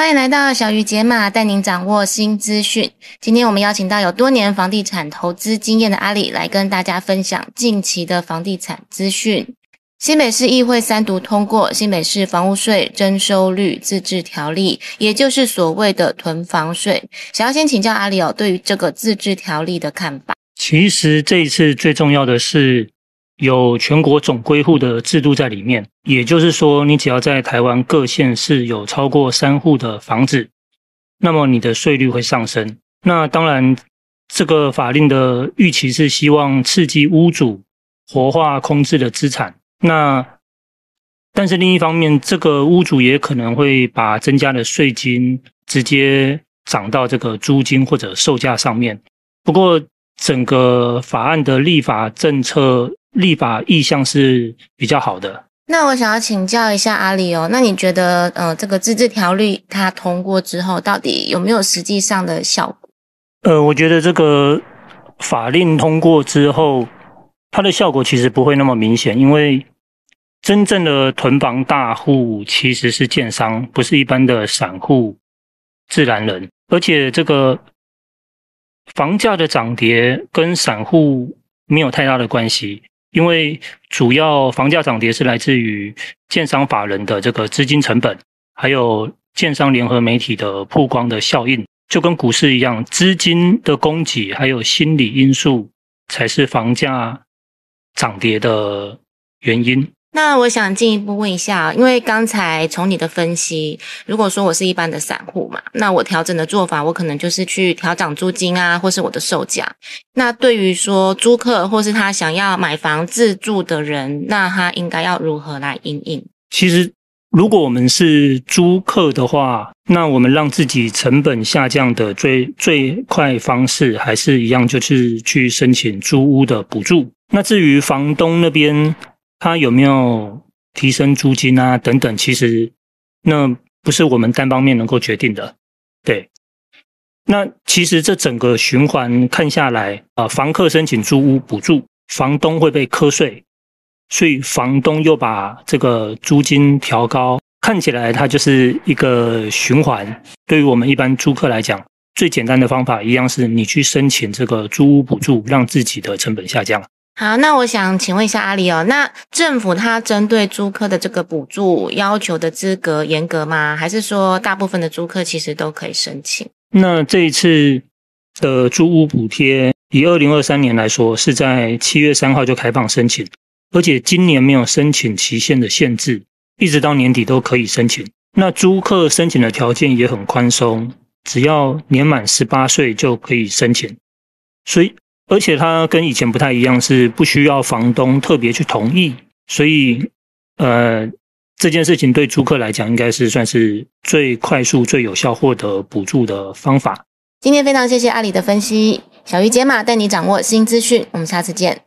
欢迎来到小鱼解码，带您掌握新资讯。今天我们邀请到有多年房地产投资经验的阿里来跟大家分享近期的房地产资讯。新北市议会三读通过新北市房屋税征收率自治条例，也就是所谓的囤房税。想要先请教阿里哦，对于这个自治条例的看法。其实这一次最重要的是有全国总归户的制度在里面，也就是说，你只要在台湾各县市有超过三户的房子，那么你的税率会上升。那当然，这个法令的预期是希望刺激屋主活化空置的资产。那，但是另一方面，这个屋主也可能会把增加的税金直接涨到这个租金或者售价上面。不过，整个法案的立法政策立法意向是比较好的。那我想要请教一下阿里哦，那你觉得，呃，这个自治条例它通过之后，到底有没有实际上的效果？呃，我觉得这个法令通过之后，它的效果其实不会那么明显，因为。真正的囤房大户其实是建商，不是一般的散户、自然人。而且这个房价的涨跌跟散户没有太大的关系，因为主要房价涨跌是来自于建商法人的这个资金成本，还有建商联合媒体的曝光的效应，就跟股市一样，资金的供给还有心理因素才是房价涨跌的原因。那我想进一步问一下，因为刚才从你的分析，如果说我是一般的散户嘛，那我调整的做法，我可能就是去调涨租金啊，或是我的售价。那对于说租客或是他想要买房自住的人，那他应该要如何来应应？其实，如果我们是租客的话，那我们让自己成本下降的最最快方式，还是一样，就是去申请租屋的补助。那至于房东那边，他有没有提升租金啊？等等，其实那不是我们单方面能够决定的。对，那其实这整个循环看下来啊，房客申请租屋补助，房东会被课税，所以房东又把这个租金调高，看起来它就是一个循环。对于我们一般租客来讲，最简单的方法一样是你去申请这个租屋补助，让自己的成本下降。好，那我想请问一下阿里哦，那政府它针对租客的这个补助要求的资格严格吗？还是说大部分的租客其实都可以申请？那这一次的租屋补贴，以二零二三年来说，是在七月三号就开放申请，而且今年没有申请期限的限制，一直到年底都可以申请。那租客申请的条件也很宽松，只要年满十八岁就可以申请，所以。而且它跟以前不太一样，是不需要房东特别去同意，所以，呃，这件事情对租客来讲，应该是算是最快速、最有效获得补助的方法。今天非常谢谢阿里的分析，小鱼解码带你掌握新资讯，我们下次见。